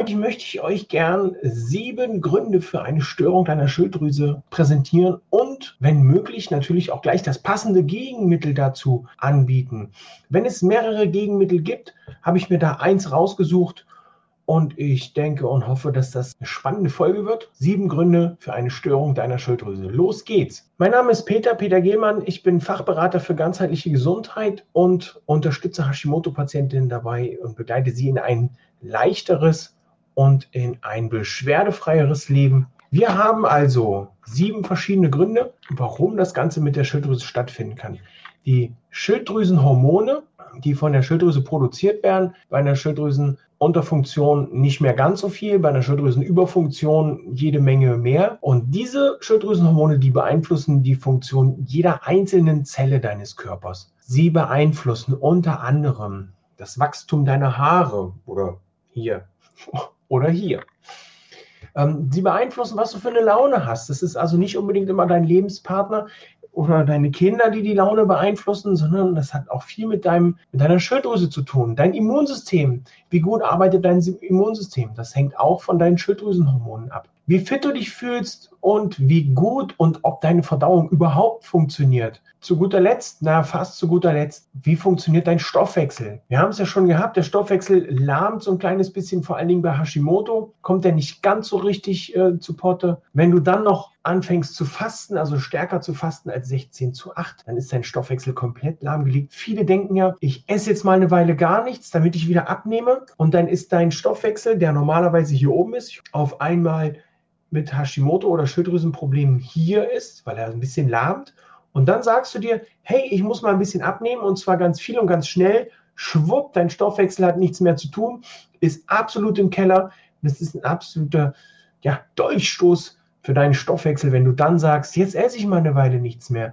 Heute möchte ich euch gern sieben Gründe für eine Störung deiner Schilddrüse präsentieren und, wenn möglich, natürlich auch gleich das passende Gegenmittel dazu anbieten. Wenn es mehrere Gegenmittel gibt, habe ich mir da eins rausgesucht und ich denke und hoffe, dass das eine spannende Folge wird. Sieben Gründe für eine Störung deiner Schilddrüse. Los geht's. Mein Name ist Peter, Peter Gehlmann. Ich bin Fachberater für ganzheitliche Gesundheit und unterstütze Hashimoto-Patientinnen dabei und begleite sie in ein leichteres und in ein beschwerdefreieres Leben. Wir haben also sieben verschiedene Gründe, warum das Ganze mit der Schilddrüse stattfinden kann. Die Schilddrüsenhormone, die von der Schilddrüse produziert werden, bei einer Schilddrüsenunterfunktion nicht mehr ganz so viel, bei einer Schilddrüsenüberfunktion jede Menge mehr. Und diese Schilddrüsenhormone, die beeinflussen die Funktion jeder einzelnen Zelle deines Körpers. Sie beeinflussen unter anderem das Wachstum deiner Haare oder hier oder hier. Ähm, sie beeinflussen, was du für eine Laune hast. Das ist also nicht unbedingt immer dein Lebenspartner oder deine Kinder, die die Laune beeinflussen, sondern das hat auch viel mit, deinem, mit deiner Schilddrüse zu tun. Dein Immunsystem, wie gut arbeitet dein Immunsystem, das hängt auch von deinen Schilddrüsenhormonen ab. Wie fit du dich fühlst und wie gut und ob deine Verdauung überhaupt funktioniert. Zu guter Letzt, na fast zu guter Letzt, wie funktioniert dein Stoffwechsel? Wir haben es ja schon gehabt, der Stoffwechsel lahmt so ein kleines bisschen, vor allen Dingen bei Hashimoto, kommt er nicht ganz so richtig äh, zu Potte. Wenn du dann noch anfängst zu fasten, also stärker zu fasten als 16 zu 8, dann ist dein Stoffwechsel komplett lahmgelegt. Viele denken ja, ich esse jetzt mal eine Weile gar nichts, damit ich wieder abnehme und dann ist dein Stoffwechsel, der normalerweise hier oben ist, auf einmal mit Hashimoto oder Schilddrüsenproblemen hier ist, weil er ein bisschen lahmt. Und dann sagst du dir, hey, ich muss mal ein bisschen abnehmen und zwar ganz viel und ganz schnell. Schwupp, dein Stoffwechsel hat nichts mehr zu tun, ist absolut im Keller. Das ist ein absoluter ja, Dolchstoß für deinen Stoffwechsel, wenn du dann sagst, jetzt esse ich mal eine Weile nichts mehr.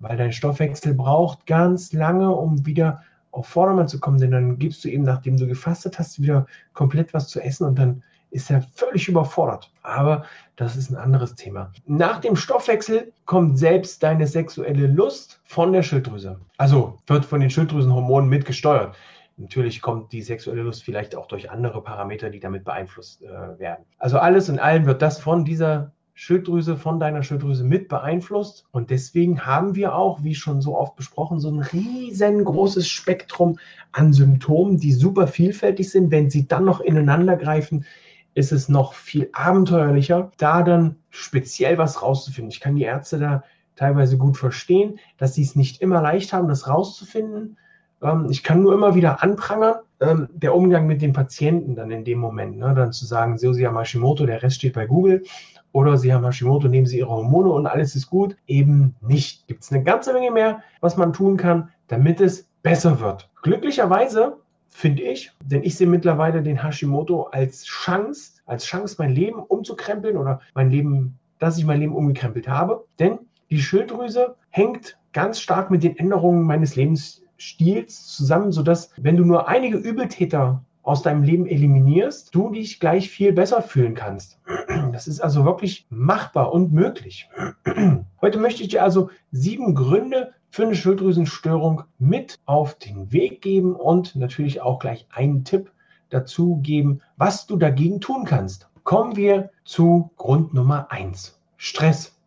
Weil dein Stoffwechsel braucht ganz lange, um wieder auf Vordermann zu kommen, denn dann gibst du eben, nachdem du gefastet hast, wieder komplett was zu essen und dann ist er völlig überfordert. Aber das ist ein anderes Thema. Nach dem Stoffwechsel kommt selbst deine sexuelle Lust von der Schilddrüse. Also wird von den Schilddrüsenhormonen mitgesteuert. Natürlich kommt die sexuelle Lust vielleicht auch durch andere Parameter, die damit beeinflusst äh, werden. Also alles in allem wird das von dieser Schilddrüse, von deiner Schilddrüse mit beeinflusst. Und deswegen haben wir auch, wie schon so oft besprochen, so ein riesengroßes Spektrum an Symptomen, die super vielfältig sind. Wenn sie dann noch ineinander greifen, ist es noch viel abenteuerlicher, da dann speziell was rauszufinden. Ich kann die Ärzte da teilweise gut verstehen, dass sie es nicht immer leicht haben, das rauszufinden. Ähm, ich kann nur immer wieder anprangern, ähm, der Umgang mit den Patienten dann in dem Moment, ne, dann zu sagen, so, Sie haben Hashimoto, der Rest steht bei Google. Oder Sie haben Hashimoto, nehmen Sie Ihre Hormone und alles ist gut. Eben nicht. Gibt es eine ganze Menge mehr, was man tun kann, damit es besser wird. Glücklicherweise finde ich. Denn ich sehe mittlerweile den Hashimoto als Chance, als Chance, mein Leben umzukrempeln oder mein Leben, dass ich mein Leben umgekrempelt habe. Denn die Schilddrüse hängt ganz stark mit den Änderungen meines Lebensstils zusammen, sodass, wenn du nur einige Übeltäter aus deinem Leben eliminierst, du dich gleich viel besser fühlen kannst. Das ist also wirklich machbar und möglich. Heute möchte ich dir also sieben Gründe für eine Schilddrüsenstörung mit auf den Weg geben und natürlich auch gleich einen Tipp dazu geben, was du dagegen tun kannst. Kommen wir zu Grund Nummer eins: Stress.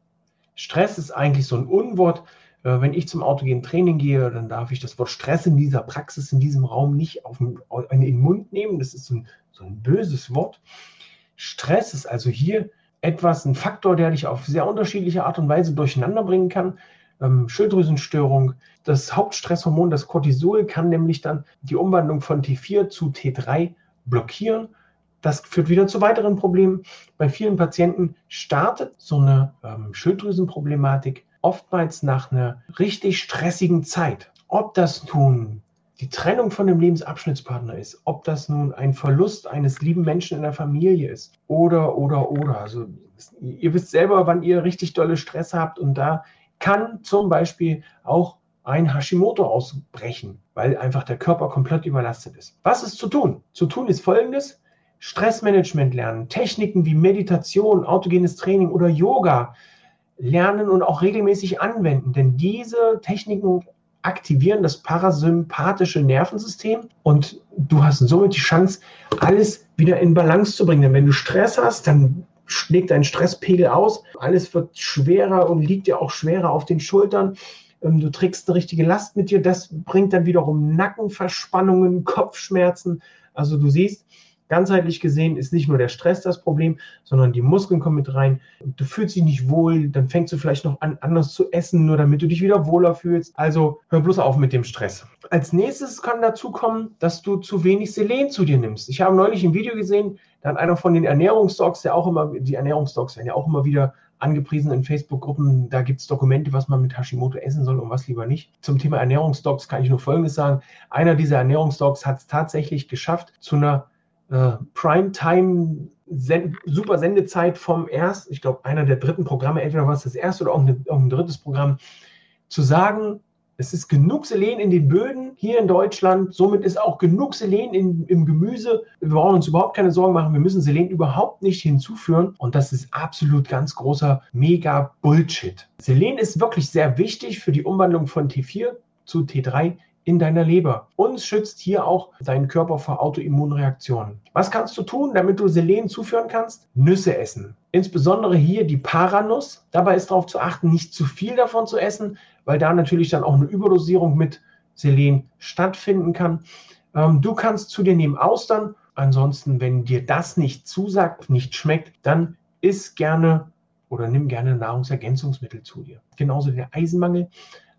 Stress ist eigentlich so ein Unwort. Äh, wenn ich zum autogenen Training gehe, dann darf ich das Wort Stress in dieser Praxis, in diesem Raum nicht auf den, in den Mund nehmen. Das ist so ein, so ein böses Wort. Stress ist also hier etwas, ein Faktor, der dich auf sehr unterschiedliche Art und Weise durcheinander bringen kann ähm, Schilddrüsenstörung. Das Hauptstresshormon, das Cortisol, kann nämlich dann die Umwandlung von T4 zu T3 blockieren. Das führt wieder zu weiteren Problemen. Bei vielen Patienten startet so eine ähm, Schilddrüsenproblematik oftmals nach einer richtig stressigen Zeit. Ob das nun die Trennung von dem Lebensabschnittspartner ist, ob das nun ein Verlust eines lieben Menschen in der Familie ist oder, oder, oder. Also ihr wisst selber, wann ihr richtig dolle Stress habt und da kann zum Beispiel auch ein Hashimoto ausbrechen, weil einfach der Körper komplett überlastet ist. Was ist zu tun? Zu tun ist folgendes. Stressmanagement lernen, Techniken wie Meditation, autogenes Training oder Yoga lernen und auch regelmäßig anwenden. Denn diese Techniken aktivieren das parasympathische Nervensystem und du hast somit die Chance, alles wieder in Balance zu bringen. Denn wenn du Stress hast, dann schlägt dein Stresspegel aus, alles wird schwerer und liegt dir auch schwerer auf den Schultern. Ähm, du trägst eine richtige Last mit dir, das bringt dann wiederum Nackenverspannungen, Kopfschmerzen. Also du siehst, ganzheitlich gesehen ist nicht nur der Stress das Problem, sondern die Muskeln kommen mit rein. Du fühlst dich nicht wohl, dann fängst du vielleicht noch an, anders zu essen, nur damit du dich wieder wohler fühlst. Also hör bloß auf mit dem Stress. Als nächstes kann dazu kommen, dass du zu wenig Selen zu dir nimmst. Ich habe neulich ein Video gesehen, da hat einer von den Ernährungsdocs, der auch immer, die Ernährungsdocs werden ja auch immer wieder angepriesen in Facebook-Gruppen. Da gibt es Dokumente, was man mit Hashimoto essen soll und was lieber nicht. Zum Thema Ernährungsdocs kann ich nur Folgendes sagen. Einer dieser Ernährungsdocs hat es tatsächlich geschafft, zu einer äh, Primetime super Sendezeit vom ersten, ich glaube, einer der dritten Programme, entweder war es das erste oder auch ein, auch ein drittes Programm, zu sagen, es ist genug Selen in den Böden hier in Deutschland. Somit ist auch genug Selen in, im Gemüse. Wir brauchen uns überhaupt keine Sorgen machen. Wir müssen Selen überhaupt nicht hinzuführen. Und das ist absolut ganz großer Mega Bullshit. Selen ist wirklich sehr wichtig für die Umwandlung von T4 zu T3 in deiner Leber. Und schützt hier auch deinen Körper vor Autoimmunreaktionen. Was kannst du tun, damit du Selen zuführen kannst? Nüsse essen. Insbesondere hier die Paranuss. Dabei ist darauf zu achten, nicht zu viel davon zu essen, weil da natürlich dann auch eine Überdosierung mit Selen stattfinden kann. Ähm, du kannst zu dir nehmen Austern. Ansonsten, wenn dir das nicht zusagt, nicht schmeckt, dann isst gerne oder nimm gerne Nahrungsergänzungsmittel zu dir. Genauso der Eisenmangel.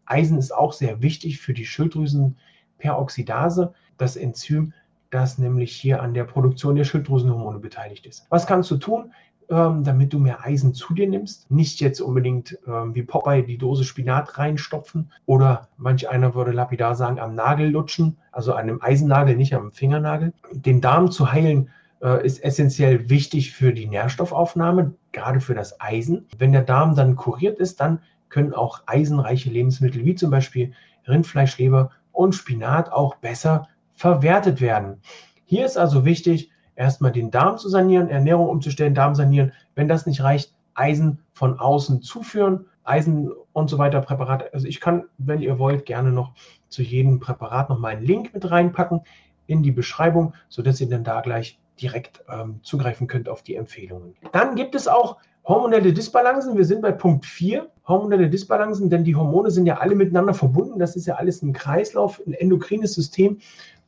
Eisen ist auch sehr wichtig für die Schilddrüsenperoxidase, das Enzym, das nämlich hier an der Produktion der Schilddrüsenhormone beteiligt ist. Was kannst du tun, ähm, damit du mehr Eisen zu dir nimmst? Nicht jetzt unbedingt ähm, wie Popeye die Dose Spinat reinstopfen oder manch einer würde lapidar sagen, am Nagel lutschen, also an einem Eisennagel, nicht am Fingernagel. Den Darm zu heilen äh, ist essentiell wichtig für die Nährstoffaufnahme, gerade für das Eisen. Wenn der Darm dann kuriert ist, dann können auch eisenreiche Lebensmittel wie zum Beispiel Rindfleischleber und Spinat auch besser verwertet werden. Hier ist also wichtig, erstmal den Darm zu sanieren, Ernährung umzustellen, Darm sanieren. Wenn das nicht reicht, Eisen von außen zuführen, Eisen und so weiter Präparate. Also ich kann, wenn ihr wollt, gerne noch zu jedem Präparat noch mal einen Link mit reinpacken in die Beschreibung, sodass ihr dann da gleich direkt ähm, zugreifen könnt auf die Empfehlungen. Dann gibt es auch hormonelle Disbalancen. Wir sind bei Punkt 4 hormonelle Disbalancen, denn die Hormone sind ja alle miteinander verbunden. Das ist ja alles ein Kreislauf, ein endokrines System,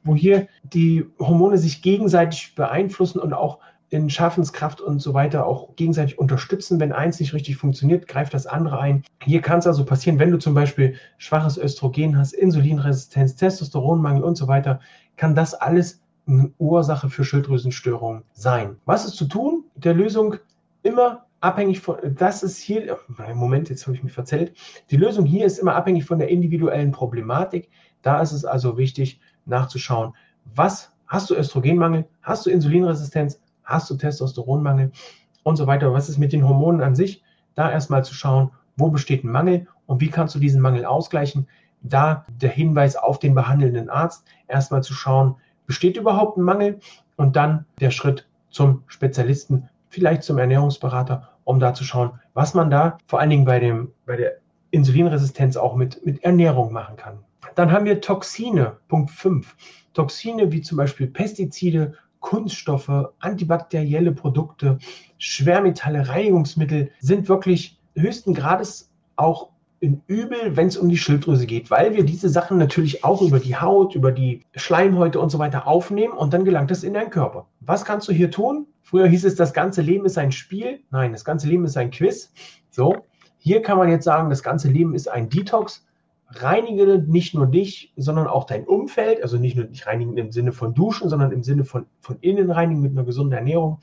wo hier die Hormone sich gegenseitig beeinflussen und auch in Schaffenskraft und so weiter auch gegenseitig unterstützen. Wenn eins nicht richtig funktioniert, greift das andere ein. Hier kann es also passieren, wenn du zum Beispiel schwaches Östrogen hast, Insulinresistenz, Testosteronmangel und so weiter, kann das alles eine Ursache für Schilddrüsenstörungen sein. Was ist zu tun? Der Lösung immer abhängig von, das ist hier, Moment, jetzt habe ich mich verzählt. Die Lösung hier ist immer abhängig von der individuellen Problematik. Da ist es also wichtig, nachzuschauen, was hast du Östrogenmangel, hast du Insulinresistenz, hast du Testosteronmangel und so weiter. Was ist mit den Hormonen an sich? Da erstmal zu schauen, wo besteht ein Mangel und wie kannst du diesen Mangel ausgleichen. Da der Hinweis auf den behandelnden Arzt, erstmal zu schauen, besteht überhaupt ein Mangel und dann der Schritt zum Spezialisten, vielleicht zum Ernährungsberater, um da zu schauen, was man da vor allen Dingen bei, dem, bei der Insulinresistenz auch mit, mit Ernährung machen kann. Dann haben wir Toxine, Punkt 5. Toxine wie zum Beispiel Pestizide, Kunststoffe, antibakterielle Produkte, Schwermetalle, Reinigungsmittel sind wirklich höchsten Grades auch in Übel, wenn es um die Schilddrüse geht, weil wir diese Sachen natürlich auch über die Haut, über die Schleimhäute und so weiter aufnehmen und dann gelangt es in deinen Körper. Was kannst du hier tun? Früher hieß es, das ganze Leben ist ein Spiel. Nein, das ganze Leben ist ein Quiz. So, hier kann man jetzt sagen, das ganze Leben ist ein Detox. Reinige nicht nur dich, sondern auch dein Umfeld. Also nicht nur dich reinigen im Sinne von Duschen, sondern im Sinne von, von innen reinigen mit einer gesunden Ernährung.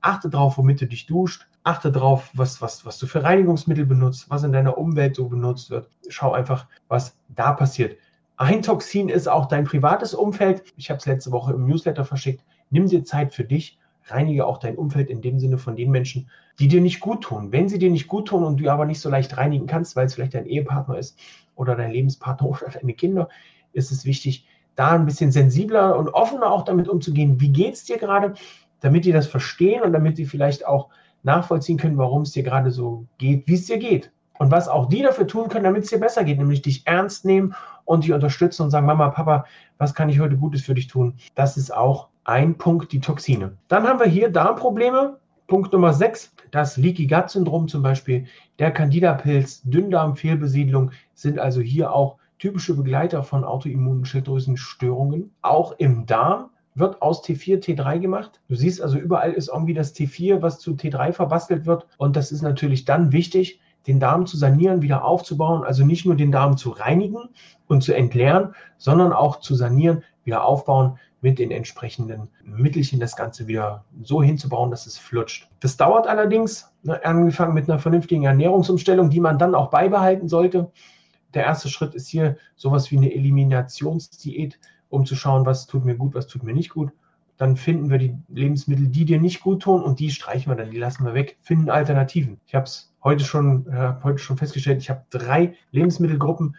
Achte drauf, womit du dich duscht. Achte drauf, was, was, was du für Reinigungsmittel benutzt, was in deiner Umwelt so benutzt wird. Schau einfach, was da passiert. Ein Toxin ist auch dein privates Umfeld. Ich habe es letzte Woche im Newsletter verschickt. Nimm dir Zeit für dich. Reinige auch dein Umfeld in dem Sinne von den Menschen, die dir nicht gut tun. Wenn sie dir nicht gut tun und du aber nicht so leicht reinigen kannst, weil es vielleicht dein Ehepartner ist oder dein Lebenspartner oder deine Kinder, ist es wichtig, da ein bisschen sensibler und offener auch damit umzugehen. Wie geht es dir gerade, damit die das verstehen und damit sie vielleicht auch nachvollziehen können, warum es dir gerade so geht, wie es dir geht. Und was auch die dafür tun können, damit es dir besser geht, nämlich dich ernst nehmen und dich unterstützen und sagen, Mama, Papa, was kann ich heute Gutes für dich tun? Das ist auch ein Punkt, die Toxine. Dann haben wir hier Darmprobleme. Punkt Nummer 6, das Leaky Gut Syndrom zum Beispiel, der Candida-Pilz, Dünndarmfehlbesiedlung sind also hier auch typische Begleiter von autoimmunen Schilddrüsenstörungen. Auch im Darm wird aus T4 T3 gemacht. Du siehst also überall ist irgendwie das T4, was zu T3 verbastelt wird. Und das ist natürlich dann wichtig, den Darm zu sanieren, wieder aufzubauen. Also nicht nur den Darm zu reinigen und zu entleeren, sondern auch zu sanieren, wieder aufbauen mit den entsprechenden Mittelchen, das Ganze wieder so hinzubauen, dass es flutscht. Das dauert allerdings, ne, angefangen mit einer vernünftigen Ernährungsumstellung, die man dann auch beibehalten sollte. Der erste Schritt ist hier sowas wie eine Eliminationsdiät um zu schauen, was tut mir gut, was tut mir nicht gut. Dann finden wir die Lebensmittel, die dir nicht gut tun und die streichen wir dann, die lassen wir weg, finden Alternativen. Ich habe es heute schon, äh, heute schon festgestellt, ich habe drei Lebensmittelgruppen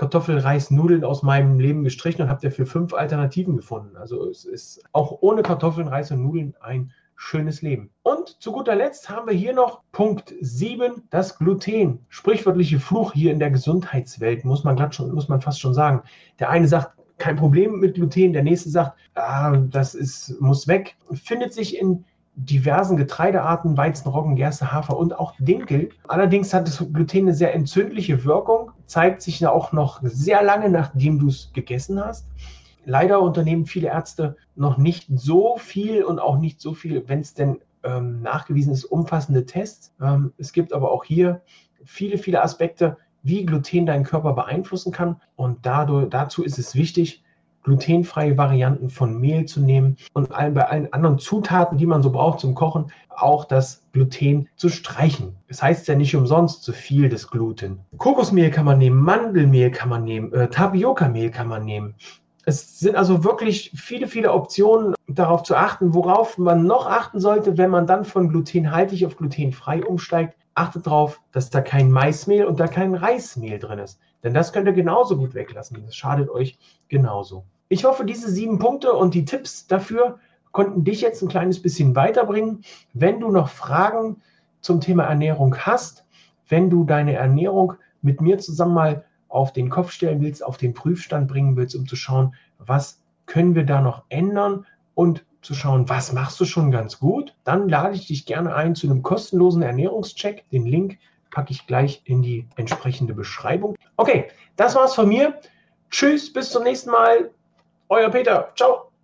Kartoffel, Reis, Nudeln aus meinem Leben gestrichen und habe dafür fünf Alternativen gefunden. Also es ist auch ohne Kartoffeln, Reis und Nudeln ein schönes Leben. Und zu guter Letzt haben wir hier noch Punkt 7, das Gluten. Sprichwörtliche Fluch hier in der Gesundheitswelt, muss man, schon, muss man fast schon sagen. Der eine sagt, kein Problem mit Gluten. Der nächste sagt, ah, das ist, muss weg. Findet sich in diversen Getreidearten, Weizen, Roggen, Gerste, Hafer und auch Dinkel. Allerdings hat das Gluten eine sehr entzündliche Wirkung, zeigt sich auch noch sehr lange, nachdem du es gegessen hast. Leider unternehmen viele Ärzte noch nicht so viel und auch nicht so viel, wenn es denn ähm, nachgewiesen ist, umfassende Tests. Ähm, es gibt aber auch hier viele, viele Aspekte, wie Gluten deinen Körper beeinflussen kann. Und dadurch, dazu ist es wichtig, glutenfreie Varianten von Mehl zu nehmen und bei allen anderen Zutaten, die man so braucht zum Kochen, auch das Gluten zu streichen. Das heißt ja nicht umsonst zu viel des Gluten. Kokosmehl kann man nehmen, Mandelmehl kann man nehmen, äh, Tapioca-Mehl kann man nehmen. Es sind also wirklich viele, viele Optionen, darauf zu achten, worauf man noch achten sollte, wenn man dann von glutenhaltig auf glutenfrei umsteigt achtet darauf, dass da kein Maismehl und da kein Reismehl drin ist. Denn das könnt ihr genauso gut weglassen. Das schadet euch genauso. Ich hoffe, diese sieben Punkte und die Tipps dafür konnten dich jetzt ein kleines bisschen weiterbringen. Wenn du noch Fragen zum Thema Ernährung hast, wenn du deine Ernährung mit mir zusammen mal auf den Kopf stellen willst, auf den Prüfstand bringen willst, um zu schauen, was können wir da noch ändern und zu schauen, was machst du schon ganz gut, dann lade ich dich gerne ein zu einem kostenlosen Ernährungscheck. Den Link packe ich gleich in die entsprechende Beschreibung. Okay, das war's von mir. Tschüss, bis zum nächsten Mal. Euer Peter. Ciao.